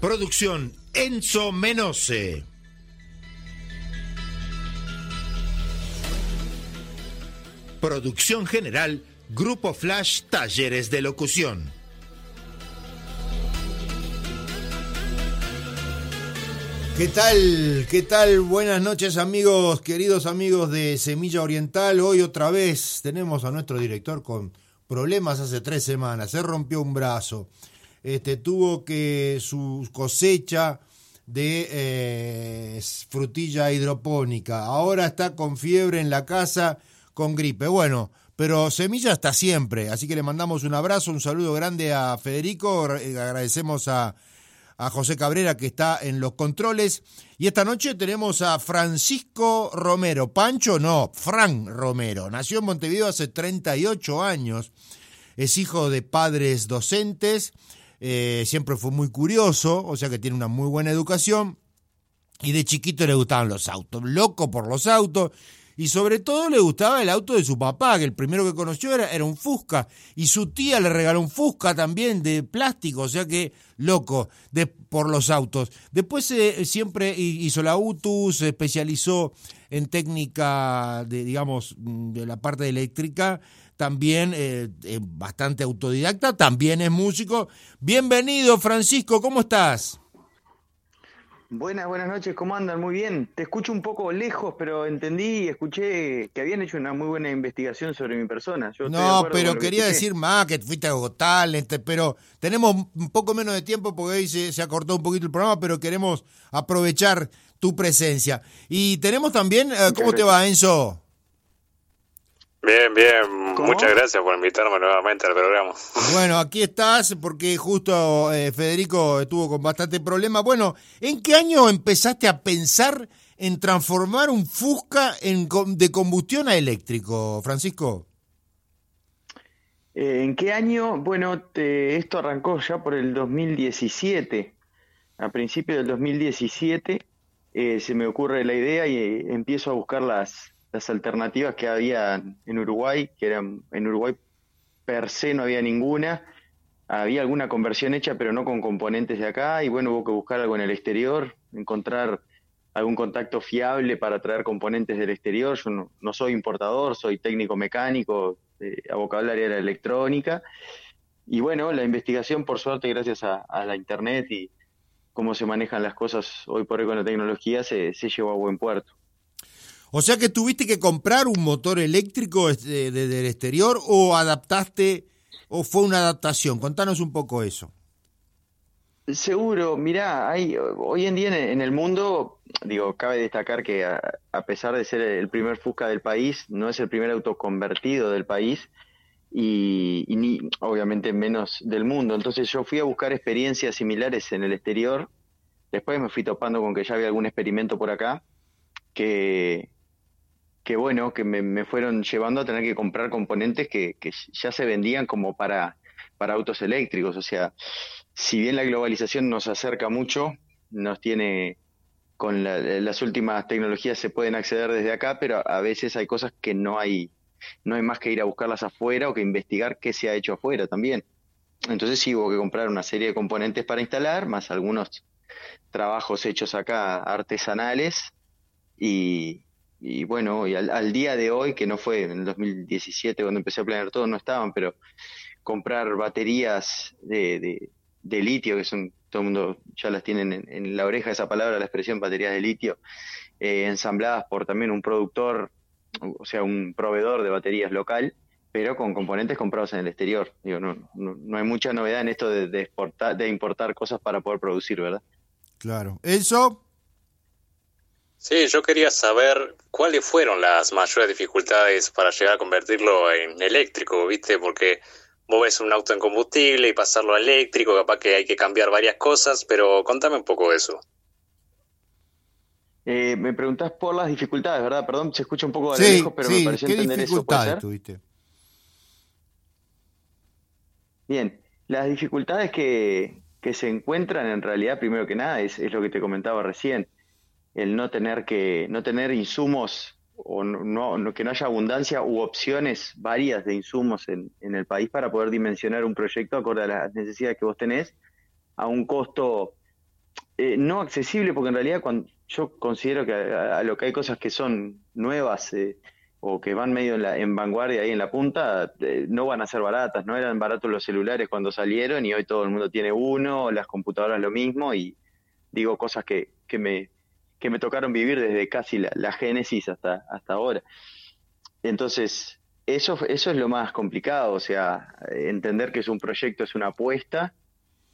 Producción Enzo Menose. Producción general Grupo Flash Talleres de Locución. ¿Qué tal? ¿Qué tal? Buenas noches amigos, queridos amigos de Semilla Oriental. Hoy otra vez tenemos a nuestro director con problemas hace tres semanas. Se rompió un brazo. Este, tuvo que su cosecha de eh, frutilla hidropónica. Ahora está con fiebre en la casa, con gripe. Bueno, pero Semilla está siempre, así que le mandamos un abrazo, un saludo grande a Federico, agradecemos a, a José Cabrera que está en los controles. Y esta noche tenemos a Francisco Romero. Pancho, no, Fran Romero. Nació en Montevideo hace 38 años. Es hijo de padres docentes eh, siempre fue muy curioso, o sea que tiene una muy buena educación. Y de chiquito le gustaban los autos, loco por los autos. Y sobre todo le gustaba el auto de su papá, que el primero que conoció era, era un Fusca. Y su tía le regaló un Fusca también de plástico, o sea que loco de, por los autos. Después eh, siempre hizo la UTU, se especializó en técnica de, digamos, de la parte eléctrica también eh, bastante autodidacta, también es músico. Bienvenido, Francisco, ¿cómo estás? Buenas, buenas noches, ¿cómo andan? Muy bien. Te escucho un poco lejos, pero entendí y escuché que habían hecho una muy buena investigación sobre mi persona. no, pero quería decir más, que fuiste a este, pero tenemos un poco menos de tiempo porque hoy se, se acortó un poquito el programa, pero queremos aprovechar tu presencia. Y tenemos también, eh, ¿cómo te va, Enzo? Bien, bien. Muchas gracias por invitarme nuevamente al programa. Bueno, aquí estás porque justo eh, Federico estuvo con bastante problema. Bueno, ¿en qué año empezaste a pensar en transformar un Fusca en, de combustión a eléctrico, Francisco? Eh, ¿En qué año? Bueno, esto arrancó ya por el 2017. A principios del 2017 eh, se me ocurre la idea y empiezo a buscar las, las alternativas que había en Uruguay, que eran en Uruguay per se no había ninguna, había alguna conversión hecha pero no con componentes de acá y bueno, hubo que buscar algo en el exterior, encontrar algún contacto fiable para traer componentes del exterior. Yo no, soy importador, soy técnico mecánico, eh, abocado al área de la electrónica. Y bueno, la investigación, por suerte, gracias a, la Internet y cómo se manejan las cosas hoy por hoy con la tecnología, se, se llevó a buen puerto. O sea que tuviste que comprar un motor eléctrico desde, el exterior o adaptaste o fue una adaptación. Contanos un poco eso. Seguro, mirá, hay, hoy en día en el mundo, digo, cabe destacar que a, pesar de ser el primer Fusca del país, no es el primer auto convertido del país y, y ni, obviamente menos del mundo. Entonces yo fui a buscar experiencias similares en el exterior, después me fui topando con que ya había algún experimento por acá, que, que bueno, que me, fueron llevando a tener que comprar componentes que, ya se vendían como para, para autos eléctricos. O sea, si bien la globalización nos acerca mucho, nos tiene con las últimas tecnologías se pueden acceder desde acá, pero a veces hay cosas que no hay, no hay más que ir a buscarlas afuera o que investigar qué se ha hecho afuera también. Entonces sí hubo que comprar una serie de componentes para instalar, más algunos trabajos hechos acá artesanales y, y bueno, y al, día de hoy, que no fue en el 2017 cuando empecé a planear todo, no estaban, pero comprar baterías de, de, litio, que son, todo el mundo ya las tienen en, la oreja esa palabra, la expresión baterías de litio, eh, ensambladas por también un productor, o sea, un proveedor de baterías local, pero con componentes comprados en el exterior. Digo, no, no, hay mucha novedad en esto de, de, exportar, de importar cosas para poder producir, ¿verdad? Claro. ¿Eso? Sí, yo quería saber cuáles fueron las mayores dificultades para llegar a convertirlo en eléctrico, ¿viste? Porque vos ves un auto en combustible y pasarlo a eléctrico, capaz que hay que cambiar varias cosas, pero contame un poco de eso. Eh, me preguntás por las dificultades, ¿verdad? Perdón, se escucha un poco de lejos, pero me pareció entender eso. ¿puede tuviste? Bien, las dificultades que, que, se encuentran en realidad, primero que nada, es, es, lo que te comentaba recién, el no tener que, no tener insumos o no, que no haya abundancia u opciones varias de insumos en, en, el país para poder dimensionar un proyecto acorde a las necesidades que vos tenés a un costo eh, no accesible, porque en realidad cuando yo considero que a, lo que hay cosas que son nuevas eh, o que van medio en, la, en vanguardia ahí en la punta, eh, no van a ser baratas, no eran baratos los celulares cuando salieron y hoy todo el mundo tiene uno, las computadoras lo mismo y digo cosas que, que me que me tocaron vivir desde casi la, génesis hasta, hasta ahora. Entonces, eso, eso es lo más complicado, o sea, entender que es un proyecto, es una apuesta,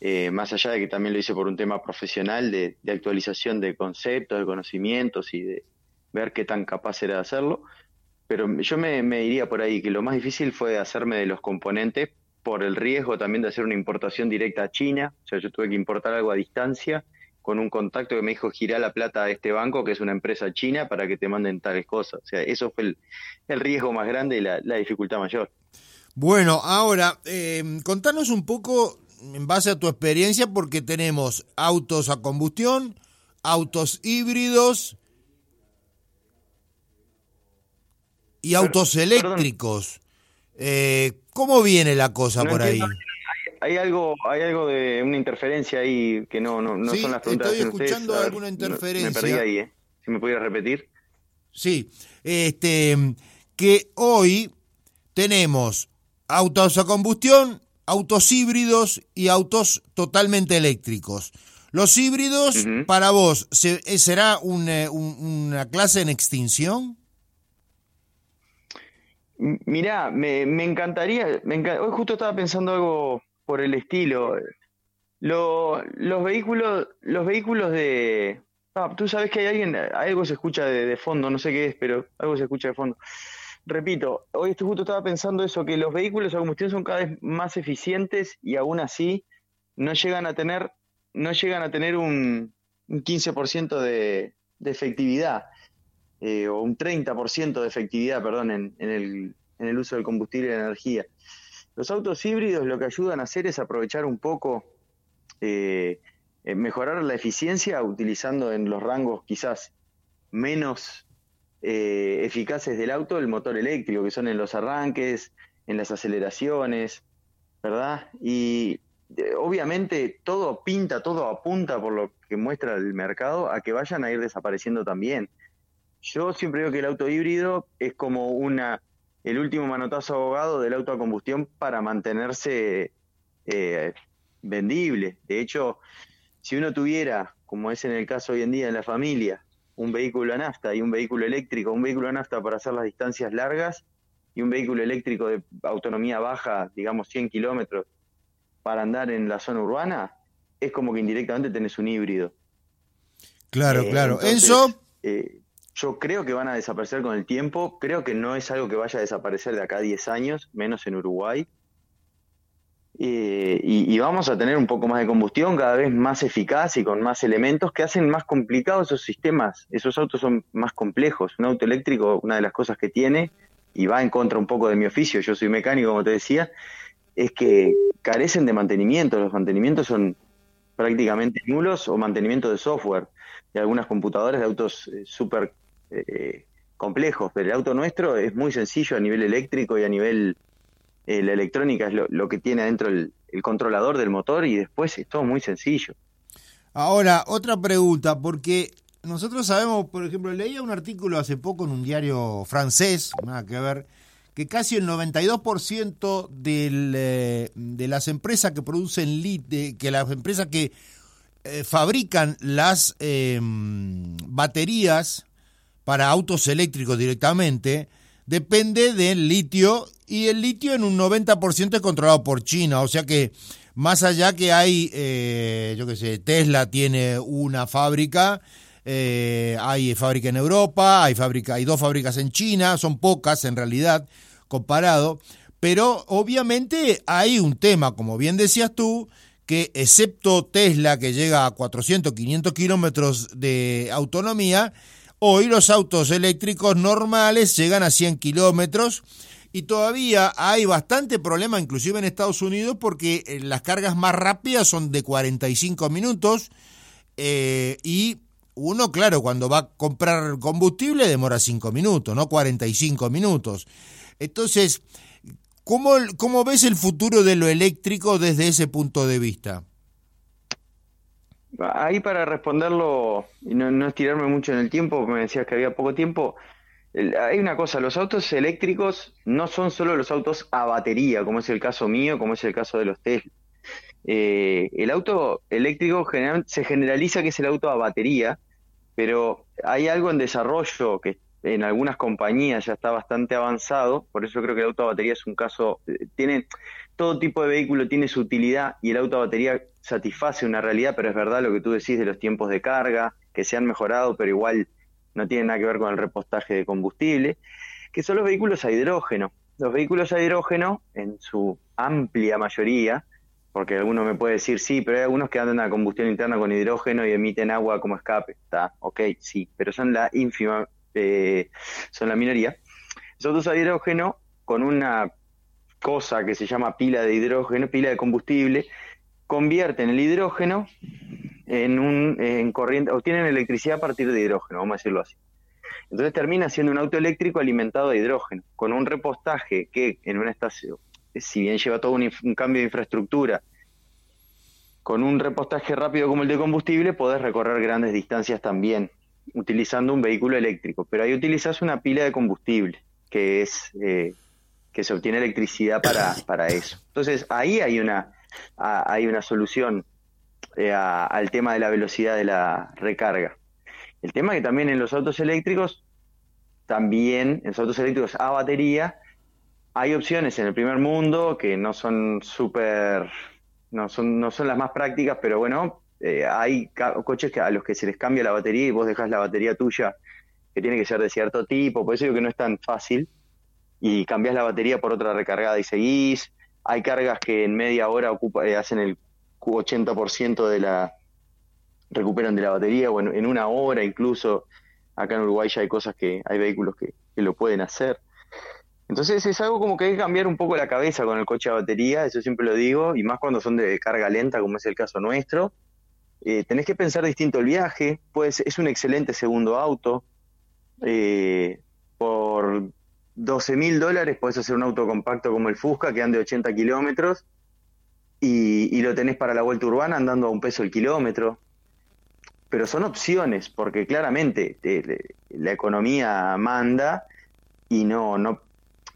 eh, más allá de que también lo hice por un tema profesional de, actualización de conceptos, de conocimientos y de ver qué tan capaz era de hacerlo. Pero yo me, me iría por ahí, que lo más difícil fue hacerme de los componentes por el riesgo también de hacer una importación directa a China, o sea, yo tuve que importar algo a distancia con un contacto que me dijo gira la plata a este banco, que es una empresa china, para que te manden tales cosas. O sea, eso fue el, riesgo más grande y la, dificultad mayor. Bueno, ahora, eh, contanos un poco, en base a tu experiencia, porque tenemos autos a combustión, autos híbridos y autos eléctricos. Eh, ¿Cómo viene la cosa por ahí? Hay algo, hay algo de una interferencia ahí que no, no, no son las preguntas. Estoy escuchando alguna interferencia. me perdí ahí, ¿eh? Si me pudieras repetir. Sí, este, que hoy tenemos autos a combustión, autos híbridos y autos totalmente eléctricos. Los híbridos, para vos, eh, ¿será eh, una clase en extinción? Mirá, me, me encantaría, me hoy justo estaba pensando algo por el estilo. los vehículos, los vehículos de... Ah, tú sabes que hay alguien, algo se escucha de, fondo, no sé qué es, pero algo se escucha de fondo. Repito, hoy justo estaba pensando eso, que los vehículos a combustión son cada vez más eficientes y aún así no llegan a tener, no llegan a tener un, un 15% de, de efectividad, eh, o un 30% de efectividad, perdón, en, en, el, en el uso del combustible y la energía. Los autos híbridos lo que ayudan a hacer es aprovechar un poco, eh, eh, mejorar la eficiencia utilizando en los rangos quizás menos eh, eficaces del auto el motor eléctrico, que son en los arranques, en las aceleraciones, ¿verdad? Y obviamente todo pinta, todo apunta por lo que muestra el mercado a que vayan a ir desapareciendo también. Yo siempre digo que el auto híbrido es como una el último manotazo abogado del auto a combustión para mantenerse eh, vendible. De hecho, si uno tuviera, como es en el caso hoy en día en la familia, un vehículo a nafta y un vehículo eléctrico, un vehículo a nafta para hacer las distancias largas y un vehículo eléctrico de autonomía baja, digamos 100 kilómetros, para andar en la zona urbana, es como que indirectamente tenés un híbrido. Claro, eh, claro. Enzo. Eh, yo creo que van a desaparecer con el tiempo, creo que no es algo que vaya a desaparecer de acá a 10 años, menos en Uruguay. Eh, y, vamos a tener un poco más de combustión, cada vez más eficaz y con más elementos que hacen más complicados esos sistemas. Esos autos son más complejos. Un auto eléctrico, una de las cosas que tiene, y va en contra un poco de mi oficio, yo soy mecánico, como te decía, es que carecen de mantenimiento. Los mantenimientos son prácticamente nulos o mantenimiento de software de algunas computadoras de autos eh, súper eh, complejos, pero el auto nuestro es muy sencillo a nivel eléctrico y a nivel eh, la electrónica es lo, que tiene adentro el, controlador del motor y después es todo muy sencillo. Ahora, otra pregunta, porque nosotros sabemos, por ejemplo, leía un artículo hace poco en un diario francés, nada que ver, que casi el 92% del, eh, de las empresas que producen lit, que las empresas que fabrican las baterías para autos eléctricos directamente depende del litio y el litio en un 90% es controlado por China, o sea que más allá que hay, eh, yo qué sé, Tesla tiene una fábrica, eh, hay fábrica en Europa, hay, fábrica, hay dos fábricas en China, son pocas en realidad comparado, pero obviamente hay un tema, como bien decías tú, que excepto Tesla, que llega a 400, 500 kilómetros de autonomía, hoy los autos eléctricos normales llegan a 100 kilómetros y todavía hay bastante problema, inclusive en Estados Unidos, porque eh, las cargas más rápidas son de 45 minutos eh, y uno, claro, cuando va a comprar combustible demora 5 minutos, no 45 minutos. Entonces, ¿cómo, ¿cómo ves el futuro de lo eléctrico desde ese punto de vista? Ahí para responderlo y no, estirarme mucho en el tiempo, me decías que había poco tiempo, hay una cosa, los autos eléctricos no son solo los autos a batería, como es el caso mío, como es el caso de los Tesla. Eh, el auto eléctrico se generaliza que es el auto a batería, pero hay algo en desarrollo que en algunas compañías ya está bastante avanzado, por eso creo que el auto a batería es un caso, eh, tiene todo tipo de vehículo tiene su utilidad y el auto a batería satisface una realidad, pero es verdad lo que tú decís de los tiempos de carga, que se han mejorado, pero igual no tiene nada que ver con el repostaje de combustible, que son los vehículos a hidrógeno. Los vehículos a hidrógeno, en su amplia mayoría, porque alguno me puede decir sí, pero hay algunos que andan a combustión interna con hidrógeno y emiten agua como escape. Está, ok, sí, pero son la ínfima, eh, son la minoría. Los autos a hidrógeno con una cosa que se llama pila de hidrógeno, pila de combustible, convierten el hidrógeno en un en corriente, obtienen electricidad a partir de hidrógeno, vamos a decirlo así. Entonces termina siendo un auto eléctrico alimentado de hidrógeno, con un repostaje que en una estación, si bien lleva todo un, cambio de infraestructura, con un repostaje rápido como el de combustible, podés recorrer grandes distancias también, utilizando un vehículo eléctrico. Pero ahí utilizas una pila de combustible, que es eh, que se obtiene electricidad para, para eso. Entonces ahí hay una, hay una solución eh, al tema de la velocidad de la recarga. El tema que también en los autos eléctricos, también en los autos eléctricos a batería, hay opciones en el primer mundo que no son súper, no son, no son las más prácticas, pero bueno, eh, hay coches que, a los que se les cambia la batería y vos dejas la batería tuya, que tiene que ser de cierto tipo, por eso digo que no es tan fácil, y cambias la batería por otra recargada y seguís. Hay cargas que en media hora ocupa, eh, hacen el 80% de la recuperan de la batería o en, una hora incluso. Acá en Uruguay ya hay cosas que hay vehículos que, lo pueden hacer. Entonces es algo como que hay que cambiar un poco la cabeza con el coche a batería eso siempre lo digo y más cuando son de carga lenta como es el caso nuestro eh, tenés que pensar distinto el viaje pues es un excelente segundo auto eh, por 12 mil dólares podés hacer un auto compacto como el Fusca que ande 80 kilómetros y, lo tenés para la vuelta urbana andando a un peso el kilómetro. Pero son opciones, porque claramente la economía manda y no, no,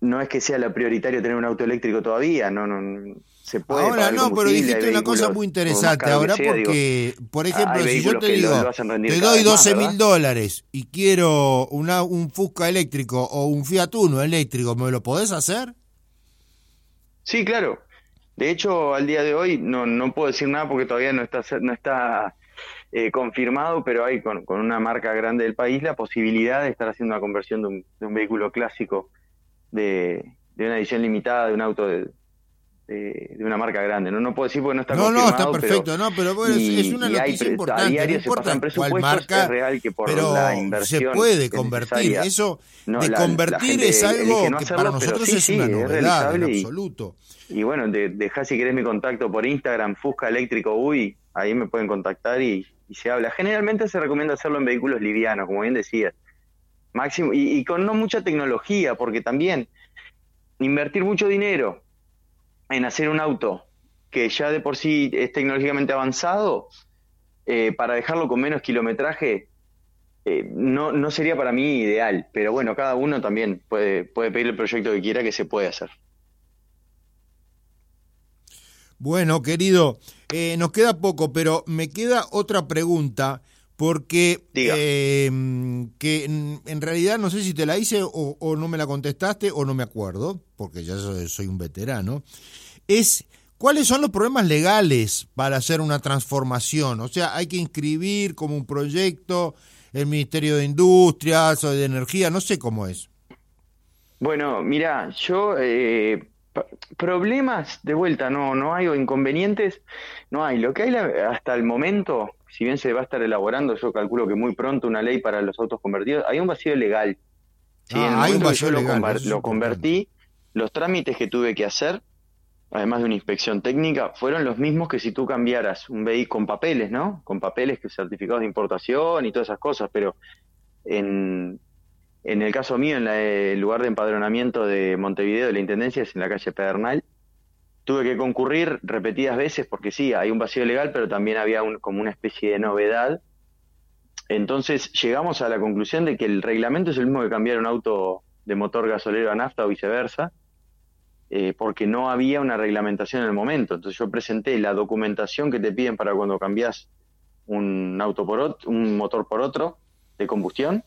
no es que sea lo prioritario tener un auto eléctrico todavía, no, no se puede. Ahora no, pero dijiste una cosa muy interesante. Ahora porque, por ejemplo, si yo te digo, te doy 12 mil dólares y quiero una, un Fusca eléctrico o un Fiat Uno eléctrico, ¿me lo podés hacer? Sí, claro. De hecho, al día de hoy no, no puedo decir nada porque todavía no está, no está eh, confirmado, pero hay con, con, una marca grande del país la posibilidad de estar haciendo una conversión de un, de un vehículo clásico de, de, una edición limitada de un auto de, de, una marca grande. No, no puedo decir porque no está no, confirmado. No, está perfecto, no, pero bueno, es una noticia importante. A diario no importa cuál marca, es real que por pero la inversión se puede convertir. Eso de convertir es algo que, para nosotros es una novedad en absoluto. Y, bueno, de, dejá si querés mi contacto por Instagram, Fusca Eléctrico Uy, ahí me pueden contactar y, se habla. Generalmente se recomienda hacerlo en vehículos livianos, como bien decías. Máximo, y, con no mucha tecnología, porque también invertir mucho dinero en hacer un auto que ya de por sí es tecnológicamente avanzado, eh, para dejarlo con menos kilometraje, eh, no, no sería para mí ideal. Pero bueno, cada uno también puede, puede pedir el proyecto que quiera que se puede hacer. Bueno, querido, eh, nos queda poco, pero me queda otra pregunta porque que en, realidad no sé si te la hice o, o, no me la contestaste o no me acuerdo, porque ya soy un veterano, es cuáles son los problemas legales para hacer una transformación. O sea, hay que inscribir como un proyecto el Ministerio de Industrias o de Energía, no sé cómo es. Bueno, mira, yo eh, problemas, de vuelta, no, no hay o inconvenientes, no hay. Lo que hay hasta el momento, si bien se va a estar elaborando, yo calculo que muy pronto una ley para los autos convertidos, hay un vacío legal. Ah, hay un vacío yo legal, lo, convertí, los trámites que tuve que hacer, además de una inspección técnica, fueron los mismos que si tú cambiaras un vehículo con papeles, ¿no? Con papeles, que certificados de importación y todas esas cosas, pero en, en el caso mío, en el lugar de empadronamiento de Montevideo de la Intendencia es en la calle Pedernal. Tuve que concurrir repetidas veces porque sí, hay un vacío legal, pero también había como una especie de novedad. Entonces llegamos a la conclusión de que el reglamento es el mismo que cambiar un auto de motor gasolero a nafta o viceversa, eh, porque no había una reglamentación en el momento. Entonces yo presenté la documentación que te piden para cuando cambias un auto por un motor por otro de combustión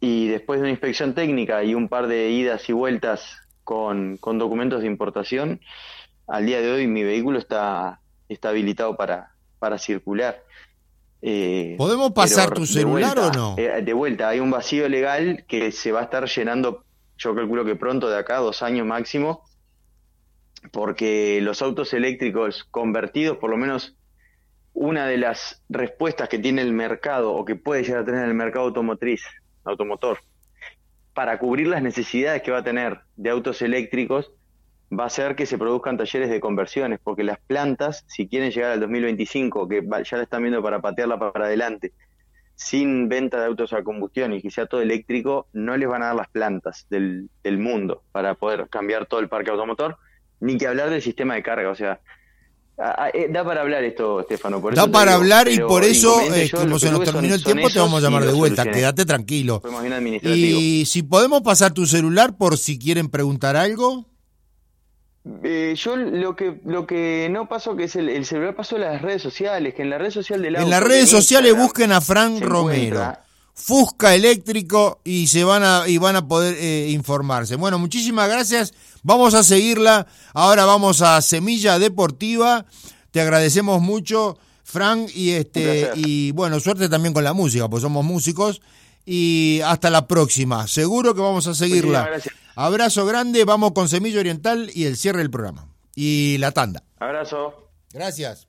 y después de una inspección técnica y un par de idas y vueltas con, documentos de importación, al día de hoy mi vehículo está, está habilitado para, para circular. Eh, ¿Podemos pasar tu celular o no? Eh, de vuelta, hay un vacío legal que se va a estar llenando, yo calculo que pronto, de acá, dos años máximo, porque los autos eléctricos convertidos, por lo menos una de las respuestas que tiene el mercado o que puede llegar a tener el mercado automotriz automotor, para cubrir las necesidades que va a tener de autos eléctricos, va a ser que se produzcan talleres de conversiones, porque las plantas, si quieren llegar al 2025, que ya la están viendo para patearla para adelante, sin venta de autos a combustión y que sea todo eléctrico, no les van a dar las plantas del, del mundo para poder cambiar todo el parque automotor, ni que hablar del sistema de carga. O sea, Ah, ah, eh, da para hablar esto, Estefano. da para hablar y por eso, eh, como se nos terminó el tiempo, te vamos a llamar de vuelta. Quédate tranquilo. Y si podemos pasar tu celular por si quieren preguntar algo. Eh, yo lo que lo que no paso que es el, celular paso a las redes sociales, que en la red social de la En las redes sociales busquen a Frank Romero. Fusca eléctrico y se van a y van a poder informarse. Bueno, muchísimas gracias Vamos a seguirla. Ahora vamos a Semilla Deportiva. Te agradecemos mucho, Frank, y este y bueno, suerte también con la música, pues somos músicos. Y hasta la próxima. Seguro que vamos a seguirla. Abrazo grande, vamos con Semilla Oriental y el cierre del programa. Y la tanda. Abrazo. Gracias.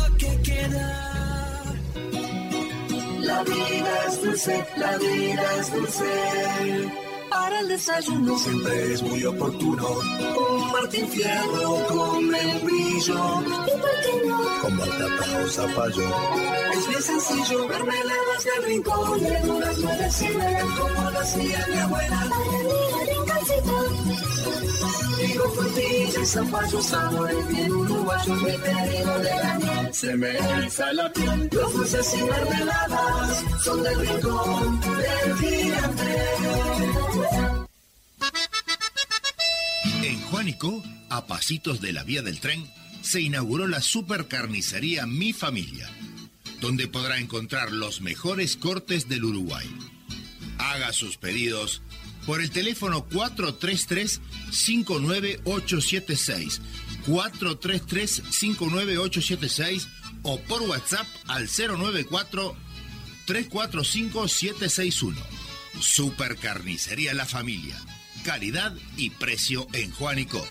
La vida es dulce, la vida es dulce para el desayuno siempre es muy oportuno. Un Martín Fierro con membrillo. ¿Y por qué no? Con batata o zapallo. Es bien sencillo, mermeladas del rincón. Verduras nuevecidas como lo hacía mi abuela. En Juanico, a pasitos de la vía del tren, se inauguró la supercarnicería Mi Familia, donde podrá encontrar los mejores cortes del Uruguay. Haga sus pedidos por el teléfono 433-59876, 433-59876 o por WhatsApp al 094-345-761. Supercarnicería La Familia calidad y precio en Juanico.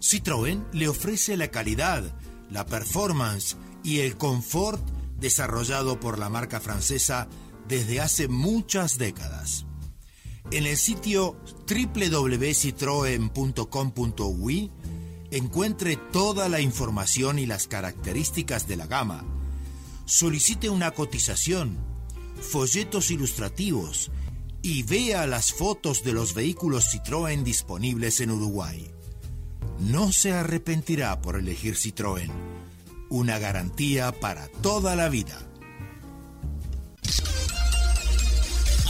Citroën le ofrece la calidad, la performance y el confort desarrollado por la marca francesa desde hace muchas décadas. En el sitio www.citroen.com.ui encuentre toda la información y las características de la gama solicite una cotización, folletos ilustrativos y vea las fotos de los vehículos Citroën disponibles en Uruguay. No se arrepentirá por elegir Citroën, una garantía para toda la vida.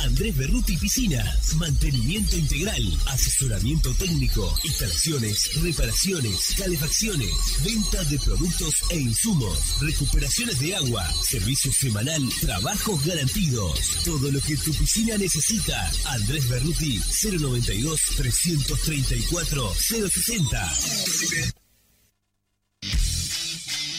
Andrés Berruti Piscinas. Mantenimiento integral, asesoramiento técnico, instalaciones, reparaciones, calefacciones, venta de productos e insumos, recuperaciones de agua, servicio semanal, trabajos garantidos. Todo lo que tu piscina necesita. Andrés Berruti 092 334 060.